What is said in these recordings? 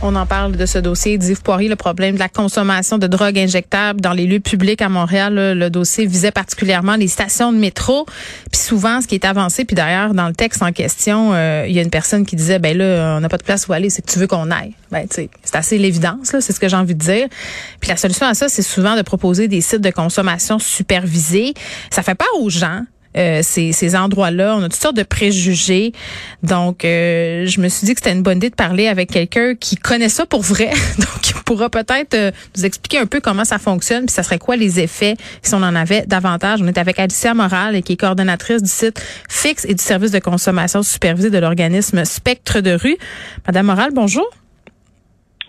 On en parle de ce dossier d'Yves Poirier, le problème de la consommation de drogues injectables dans les lieux publics à Montréal. Le dossier visait particulièrement les stations de métro. Puis souvent, ce qui est avancé, puis d'ailleurs, dans le texte en question, euh, il y a une personne qui disait, ben là, on n'a pas de place où aller, c'est que tu veux qu'on aille. Ben, c'est assez l'évidence, là, c'est ce que j'ai envie de dire. Puis la solution à ça, c'est souvent de proposer des sites de consommation supervisés. Ça fait peur aux gens. Euh, ces, ces endroits-là. On a toutes sortes de préjugés. Donc, euh, je me suis dit que c'était une bonne idée de parler avec quelqu'un qui connaît ça pour vrai. Donc, qui pourra peut-être euh, nous expliquer un peu comment ça fonctionne, puis ça serait quoi les effets si on en avait davantage. On est avec Alicia Moral, qui est coordonnatrice du site Fixe et du service de consommation supervisé de l'organisme Spectre de rue. Madame Moral, bonjour.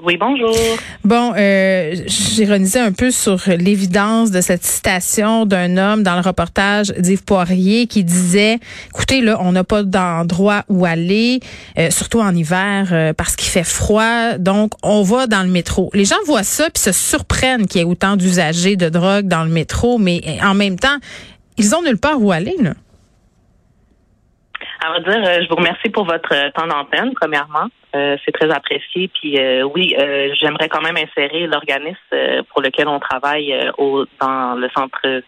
Oui, bonjour. Bon, euh, j'ironisais un peu sur l'évidence de cette citation d'un homme dans le reportage d'Yves Poirier qui disait, écoutez, là, on n'a pas d'endroit où aller, euh, surtout en hiver, euh, parce qu'il fait froid, donc on va dans le métro. Les gens voient ça puis se surprennent qu'il y ait autant d'usagers de drogue dans le métro, mais en même temps, ils ont nulle part où aller, là. À vrai dire, euh, je vous remercie pour votre euh, temps d'antenne, premièrement. Euh, c'est très apprécié. Puis oui, j'aimerais quand même insérer l'organisme pour lequel on travaille au, dans le centre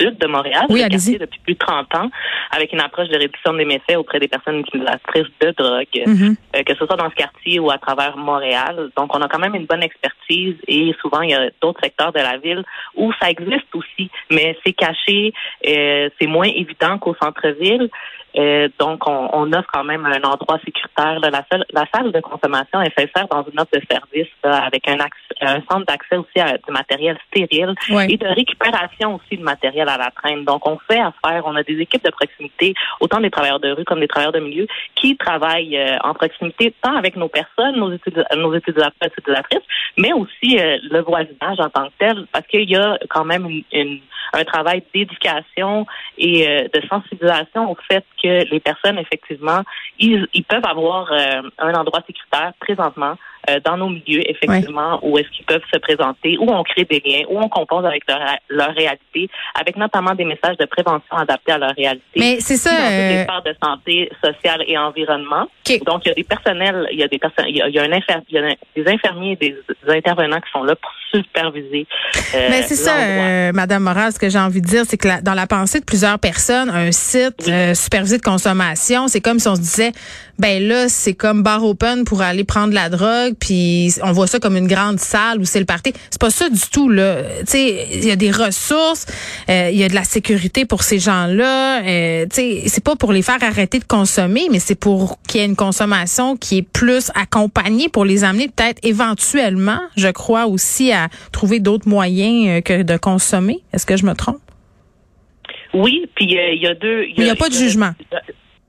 sud de Montréal, oui, depuis plus de 30 ans, avec une approche de réduction des méfaits auprès des personnes utilisatrices de drogue, mm-hmm. que ce soit dans ce quartier ou à travers Montréal. Donc, on a quand même une bonne expertise et souvent, il y a d'autres secteurs de la ville où ça existe aussi, mais c'est caché, c'est moins évident qu'au centre-ville. Euh, donc, on, on, offre quand même un endroit sécuritaire. La, salle, la salle de consommation est faite dans une offre de service avec un, un centre d'accès aussi à du matériel stérile et de récupération aussi de matériel à la traîne. Donc, on fait affaire. On a des équipes de proximité, autant des travailleurs de rue comme des travailleurs de milieu, qui travaillent euh, en proximité tant avec nos personnes, nos, étudiants, nos étudiateurs, utilisatrices, mais aussi euh, le voisinage en tant que tel, parce qu'il y a quand même une, un travail d'éducation et de sensibilisation au fait que que les personnes, effectivement, ils, ils peuvent avoir euh, un endroit sécuritaire présentement euh, dans nos milieux, effectivement, où est-ce qu'ils peuvent se présenter, où on crée des liens, où on compose avec leur, leur réalité, avec notamment des messages de prévention adaptés à leur réalité. Mais c'est ça. Dans les euh, de santé sociale et environnement. Donc, il y a des personnels, il y a des personnes, il y a, un infir, il y a des infirmiers et des, intervenants qui sont là pour superviser. Euh, Mais c'est ça, euh, Madame Moral, ce que j'ai envie de dire, c'est que dans la pensée de plusieurs personnes, un site supervisé de consommation, c'est comme si on se disait, ben là, c'est comme bar open pour aller prendre la drogue, puis on voit ça comme une grande salle où c'est le party. C'est pas ça du tout là. Tu sais, il y a des ressources, euh, il y a de la sécurité pour ces gens-là. Euh, tu sais, c'est pas pour les faire arrêter de consommer, mais c'est pour qu'il y ait une consommation qui est plus accompagnée pour les amener peut-être éventuellement, je crois aussi à trouver d'autres moyens euh, que de consommer. Est-ce que je me trompe? Oui, puis il y a deux. Il n'y a, pas de jugement.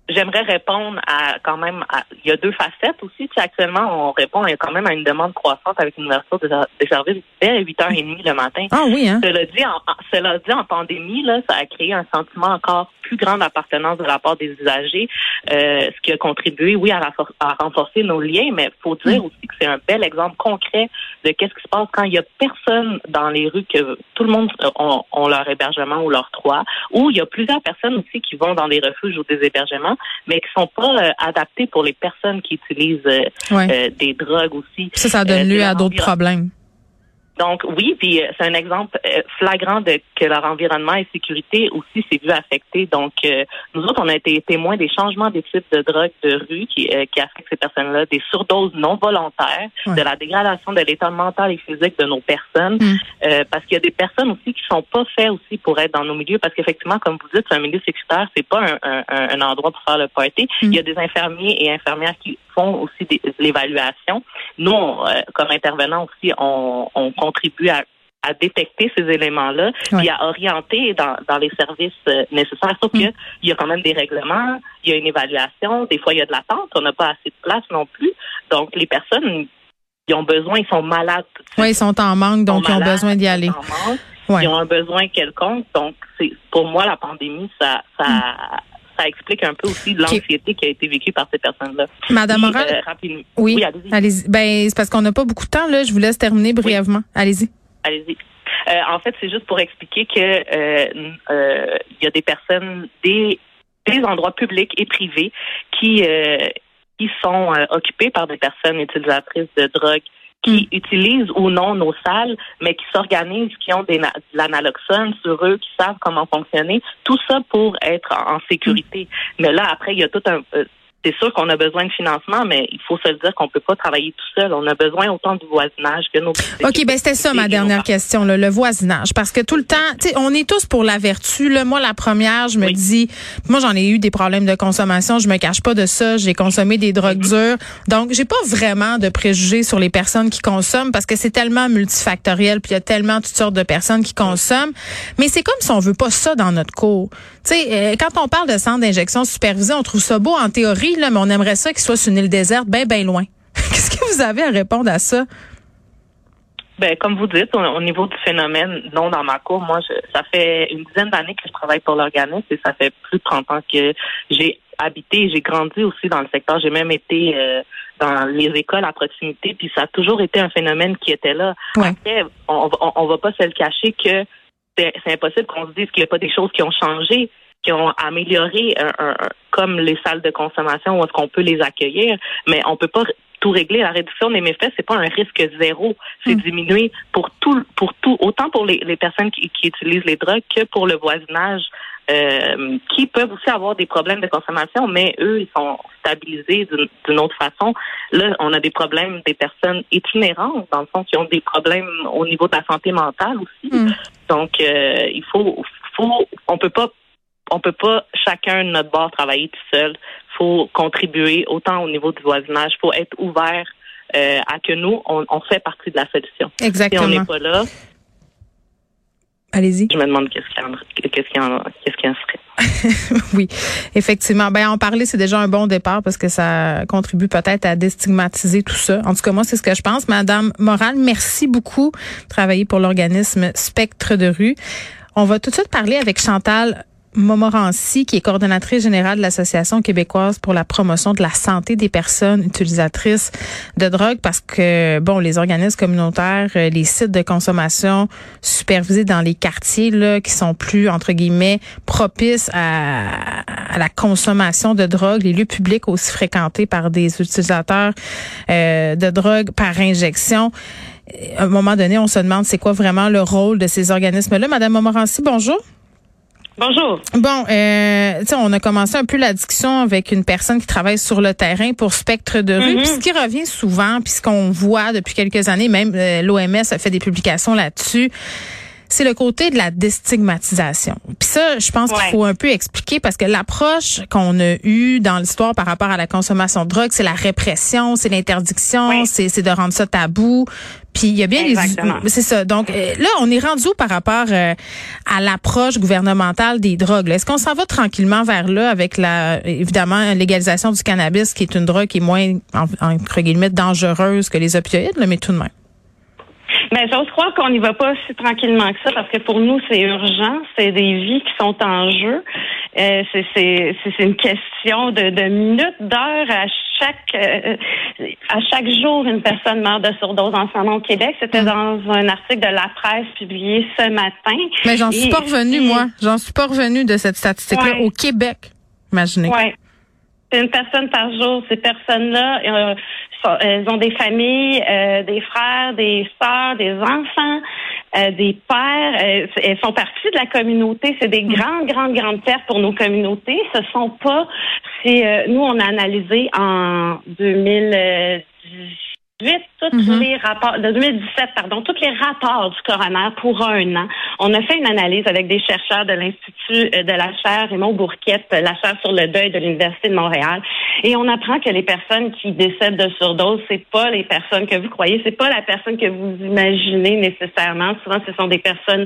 J'aimerais répondre à quand même, il y a deux facettes aussi. Puis actuellement, on répond quand même à une demande croissante avec une ouverture des services dès 8h30 le matin. Ah oui, hein? Cela dit, en, cela dit, en pandémie, là, ça a créé un sentiment encore plus grand d'appartenance de la part des usagers, euh, ce qui a contribué, oui, à, à renforcer nos liens, mais il faut dire mm. aussi que c'est un bel exemple concret de qu'est-ce qui se passe quand il y a personne dans les rues, que tout le monde euh, ont, leur hébergement ou leur toit, ou il y a plusieurs personnes aussi qui vont dans des refuges ou des hébergements mais qui sont pas euh, adaptés pour les personnes qui utilisent euh, euh, des drogues aussi. Ça, ça donne lieu à d'autres problèmes. Donc oui, puis euh, c'est un exemple euh, flagrant de que leur environnement et sécurité aussi s'est vu affecté. Donc euh, nous autres, on a été témoins des changements des types de drogues de rue qui, qui affectent ces personnes-là, des surdoses non volontaires, de la dégradation de l'état mental et physique de nos personnes, mm. parce qu'il y a des personnes aussi qui sont pas faites aussi pour être dans nos milieux, parce qu'effectivement, comme vous dites, un milieu sécuritaire, c'est pas un, un, endroit pour faire le party. Mm. Il y a des infirmiers et infirmières qui font aussi des, l'évaluation. Nous, comme intervenants aussi, on, on contribue à, détecter ces éléments-là et à orienter dans, les services euh, nécessaires. Sauf mm. qu'il y a quand même des règlements, il y a une évaluation, des fois il y a de l'attente, on n'a pas assez de place non plus. Donc les personnes, ils ont besoin, ils sont malades. Oui, ils sont en manque, donc ils, ont besoin d'y aller. Ils ont un besoin quelconque. Donc c'est pour moi la pandémie, ça, ça mm ça explique un peu aussi l'anxiété qui a été vécue par ces personnes-là. Madame Morin, euh, oui, allez-y. ben, c'est parce qu'on n'a pas beaucoup de temps, là. Je vous laisse terminer brièvement. Allez-y. allez-y. en fait, c'est juste pour expliquer que il y a des personnes, des des endroits publics et privés qui qui sont occupés par des personnes utilisatrices de drogue qui utilisent ou non nos salles, mais qui s'organisent, qui ont de l'analoxone sur eux, qui savent comment fonctionner. Tout ça pour être en sécurité. Mais là, après, il y a tout un, euh, c'est sûr qu'on a besoin de financement, mais il faut se le dire qu'on peut pas travailler tout seul. On a besoin autant du voisinage que nos. Ok, ben c'était ça ma dernière question, le voisinage, parce que tout le temps, tu sais, on est tous pour la vertu. Là. Moi, la première, je me dis, moi j'en ai eu des problèmes de consommation, je me cache pas de ça. J'ai consommé des drogues dures, donc j'ai pas vraiment de préjugés sur les personnes qui consomment parce que c'est tellement multifactoriel, puis il y a tellement toutes sortes de personnes qui consomment. Mais c'est comme si on veut pas ça dans notre cours. Tu sais, euh, quand on parle de centre d'injection supervisé, on trouve ça beau en théorie mais on aimerait ça qu'il soit sur une île déserte, bien, bien loin. Qu'est-ce que vous avez à répondre à ça? Ben, comme vous dites, au, niveau du phénomène, non, dans ma cour, moi, ça fait une dizaine d'années que je travaille pour l'organisme et ça fait plus de 30 ans que j'ai habité, j'ai grandi aussi dans le secteur. J'ai même été euh, dans les écoles à proximité, puis ça a toujours été un phénomène qui était là. Après, on, on, va pas se le cacher que c'est impossible qu'on se dise qu'il n'y a pas des choses qui ont changé qui ont amélioré un, comme les salles de consommation où est-ce qu'on peut les accueillir, mais on peut pas tout régler. La réduction des méfaits, c'est pas un risque zéro. C'est hmm. diminuer pour tout, pour tout, autant pour les, les personnes qui, qui, utilisent les drogues que pour le voisinage, euh, qui peuvent aussi avoir des problèmes de consommation, mais eux, ils sont stabilisés d'une autre façon. Là, on a des problèmes des personnes itinérantes, dans le fond, qui ont des problèmes au niveau de la santé mentale aussi. Hmm. Donc, euh, il faut, faut, on peut pas on peut pas chacun de notre bord travailler tout seul. faut contribuer autant au niveau du voisinage. faut être ouvert euh, à que nous, on, fait partie de la solution. Exactement. Si on n'est pas là, Allez-y. Je me demande qu'est-ce qu'il y en, qu'est-ce qu'il y en, qu'est-ce qu'il y en serait. oui, effectivement. Ben en parler, c'est déjà un bon départ parce que ça contribue peut-être à déstigmatiser tout ça. En tout cas, moi, c'est ce que je pense. Madame Moral, merci beaucoup de travailler pour l'organisme Spectre de rue. On va tout de suite parler avec Chantal Momorancy, qui est coordonnatrice générale de l'Association québécoise pour la promotion de la santé des personnes utilisatrices de drogue, parce que, bon, les organismes communautaires, euh, les sites de consommation supervisés dans les quartiers, là, qui sont plus, entre guillemets, propices à, à la consommation de drogue, les lieux publics aussi fréquentés par des utilisateurs euh, de drogue par injection. À un moment donné, on se demande c'est quoi vraiment le rôle de ces organismes-là. Madame Momorancy, bonjour. Bonjour. Bon, euh, on a commencé un peu la discussion avec une personne qui travaille sur le terrain pour Spectre de rue. Mm-hmm. ce qui revient souvent, puis ce qu'on voit depuis quelques années, même euh, l'OMS a fait des publications là-dessus, c'est le côté de la déstigmatisation. Puis ça, je pense qu'il faut un peu expliquer parce que l'approche qu'on a eue dans l'histoire par rapport à la consommation de drogue, c'est la répression, c'est l'interdiction, c'est de rendre ça tabou. Puis il y a bien Exactement. les c'est ça. Donc euh, là, on est rendu où par rapport euh, à l'approche gouvernementale des drogues Est-ce qu'on s'en va tranquillement vers là avec la évidemment légalisation du cannabis qui est une drogue qui est moins entre guillemets dangereuse que les opioïdes, là, mais tout de même? Mais j'ose croire qu'on n'y va pas si tranquillement que ça parce que pour nous, c'est urgent. C'est des vies qui sont en jeu. Euh, c'est une question de, de minutes, d'heures à chaque euh, à chaque jour, une personne meurt de surdose en ce moment au Québec. C'était mm. dans un article de la presse publié ce matin. Mais j'en suis pas revenue, moi. J'en suis pas revenue de cette statistique-là au Québec. Imaginez. Ouais. C'est une personne par jour. Ces personnes-là, euh, elles ont des familles, euh, des frères, des sœurs, des enfants, euh, des pères. elles font partie de la communauté. C'est des mm. grandes, grandes, grandes pertes pour nos communautés. Ce sont pas. C'est nous on a analysé en 2018 tous mm-hmm. les rapports de 2017, pardon, tous les rapports du coroner pour un an. On a fait une analyse avec des chercheurs de l'Institut de la chaire Raymond Bourquette, la chaire sur le deuil de l'Université de Montréal. Et on apprend que les personnes qui décèdent de surdose, c'est pas les personnes que vous croyez, c'est pas la personne que vous imaginez nécessairement. Souvent, ce sont des personnes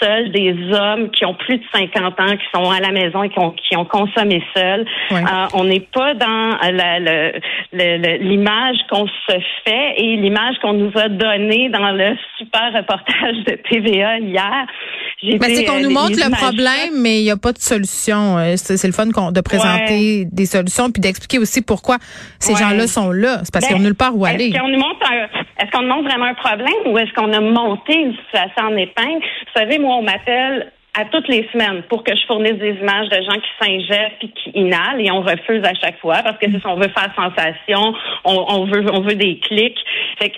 seuls, des hommes qui ont plus de 50 ans, qui sont à la maison et qui ont, qui ont consommé seuls. Euh, on n'est pas dans l'image qu'on se fait et l'image qu'on nous a donnée dans le super reportage de TVA hier. Mais c'est qu'on nous montre le problème, mais il n'y a pas de solution. C'est le fun de présenter des solutions puis d'expliquer aussi pourquoi ces gens-là sont là. C'est parce qu'ils n'ont nulle part où aller. Est-ce qu'on nous montre est-ce qu'on montre vraiment un problème ou est-ce qu'on a monté une situation en épingle? Vous savez, on m'appelle à toutes les semaines pour que je fournisse des images de gens qui s'injectent puis qui inhalent et on refuse à chaque fois parce que si on veut faire sensation, on, veut on veut des clics. Fait que,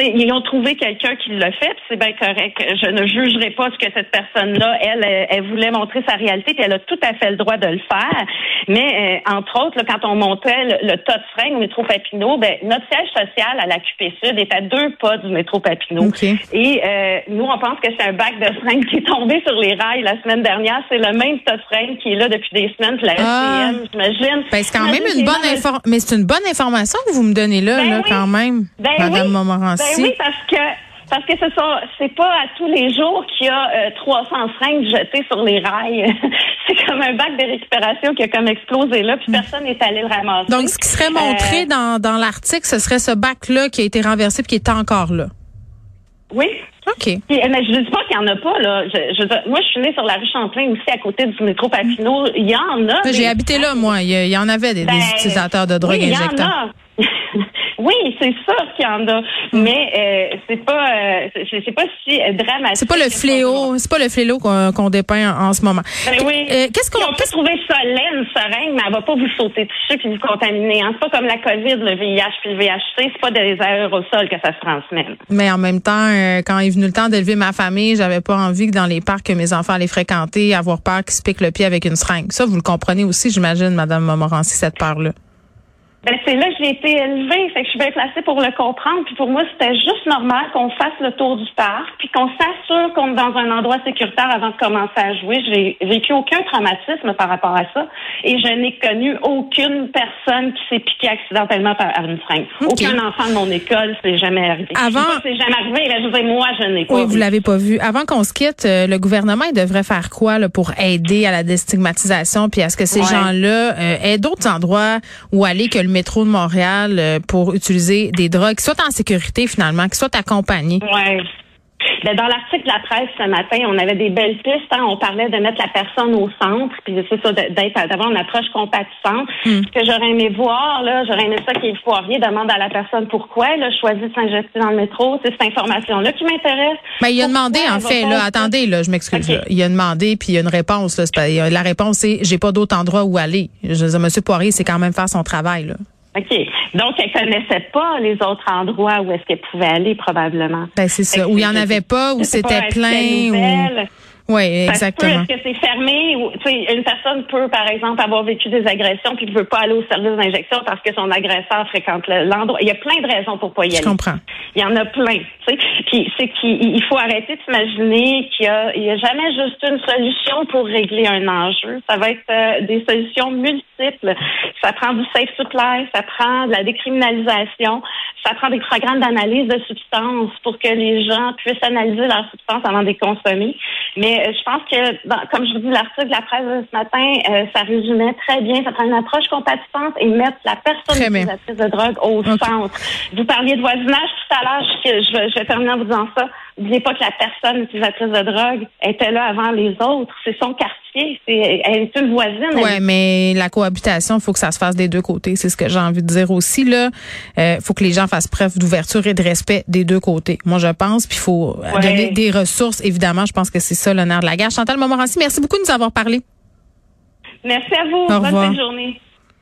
euh, ils ont trouvé quelqu'un qui l'a fait, c'est bien correct. Je ne jugerai pas ce que cette personne-là, elle, elle, voulait montrer sa réalité, puis elle a tout à fait le droit de le faire. Mais euh, entre autres, quand on montait le, tas de fringues au métro Papineau, ben, notre siège social à la QP Sud est à deux pas du métro Papineau. Et euh, nous, on pense que c'est un bac de fringues qui est tombé sur les rails la semaine dernière. C'est le même tas qui est là depuis des semaines, la ah. j'imagine. Ben, c'est quand même une bonne information. Mais c'est une bonne information que vous me donnez là, ben là quand même, ben Madame oui. Montmorency. Ben oui, parce que parce que ce sont, c'est pas à tous les jours qu'il y a 300 euh, fringues jetées sur les rails. c'est comme un bac de récupération qui a comme explosé là, puis personne n'est allé le ramasser. Donc, ce qui serait montré euh, dans, dans l'article, ce serait ce bac-là qui a été renversé puis qui est encore là. Oui. OK. mais je ne dis pas qu'il n'y en a pas, là. Je, moi, je suis née sur la rue Champlain aussi, à côté du métro Papineau. Il y en a. J'ai habité là, moi. Il y, en avait des, ben, utilisateurs de drogue oui, injectables. Oui, c'est sûr qu'il y en a, mais euh, c'est pas, euh, sais pas si dramatique. C'est pas le fléau, c'est pas le fléau qu'on dépeint en, ce moment. Ben oui. Euh, qu'est-ce qu'on peut trouver ça laine, seringue, mais elle va pas vous sauter dessus puis vous contaminer. Hein. C'est pas comme la COVID, le VIH puis le VHC, c'est pas des aérosols que ça se transmet. Mais en même temps, euh, quand est venu le temps d'élever ma famille, j'avais pas envie que dans les parcs que mes enfants allaient fréquenter, avoir peur qu'ils se piquent le pied avec une seringue. Ça, vous le comprenez aussi, j'imagine, Madame Montmorency, cette peur-là. Ben, c'est là que j'ai été élevée, fait que je suis bien placée pour le comprendre. Puis pour moi, c'était juste normal qu'on fasse le tour du parc, puis qu'on s'assure qu'on est dans un endroit sécuritaire avant de commencer à jouer. J'ai vécu aucun traumatisme par rapport à ça, et je n'ai connu aucune personne qui s'est piquée accidentellement par une fringue. Aucun enfant de mon école, c'est jamais arrivé. Avant, c'est jamais arrivé. Je moi, je n'ai pas. Oui, vous l'avez pas vu. Avant qu'on se quitte, euh, le gouvernement il devrait faire quoi là, pour aider à la déstigmatisation, puis à ce que ces gens-là euh, aient d'autres endroits où aller que le métro de Montréal euh, pour utiliser des drogues qui soient en sécurité finalement, qui soient accompagnés? Ouais. Ben, dans l'article de la presse ce matin, on avait des belles pistes. Hein. On parlait de mettre la personne au centre, puis c'est ça, d'être d'avoir une approche compatissante. Hmm. Ce que j'aurais aimé voir, là, j'aurais aimé ça qu'il foirier demande à la personne pourquoi elle a choisi de s'injecter dans le métro. C'est cette information-là qui m'intéresse. Ben, il a demandé, en fait, là, attendez, là, je m'excuse. Il a demandé, puis il y a une réponse. Là, la réponse, c'est j'ai pas d'autre endroit où aller. Je veux dire, M. Poirier, c'est quand même faire son travail. Là. OK. Donc, elle connaissait pas les autres endroits où est-ce qu'elle pouvait aller, probablement. Ben, c'est ça. Où il y en avait pas, où c'était plein. Ou... Oui, exactement. Est-ce que c'est fermé ou une personne peut, par exemple, avoir vécu des agressions puis ne veut pas aller au service d'injection parce que son agresseur fréquente l'endroit. Il y a plein de raisons pour pas y aller. Je comprends. Il y en a plein. Puis c'est qu'il faut arrêter de s'imaginer qu'il y a, il y a jamais juste une solution pour régler un enjeu. Ça va être euh, des solutions multiples. Ça prend du safe supply, ça prend de la décriminalisation, ça prend des programmes d'analyse de substances pour que les gens puissent analyser leurs substances avant de les consommer. Mais euh, je pense que, comme je vous dis, l'article de la presse de ce matin, euh, ça résumait très bien. Ça prend une approche compatissante et mettre la personne utilisatrice de drogue au centre. Vous parliez de voisinage tout à l'heure. Je, je, je vais terminer en vous disant ça. N'oubliez pas que la personne utilisatrice de drogue était là avant les autres. C'est son quartier. C'est, elle est une voisine. Oui, mais la cohabitation, il faut que ça se fasse des deux côtés. C'est ce que j'ai envie de dire aussi. Il euh, faut que les gens fassent preuve d'ouverture et de respect des deux côtés. Moi, je pense. Puis il faut donner des ressources. Évidemment, je pense que c'est ça l'honneur de la guerre. Chantal Montmorency, merci beaucoup de nous avoir parlé. Merci à vous. Bonne journée.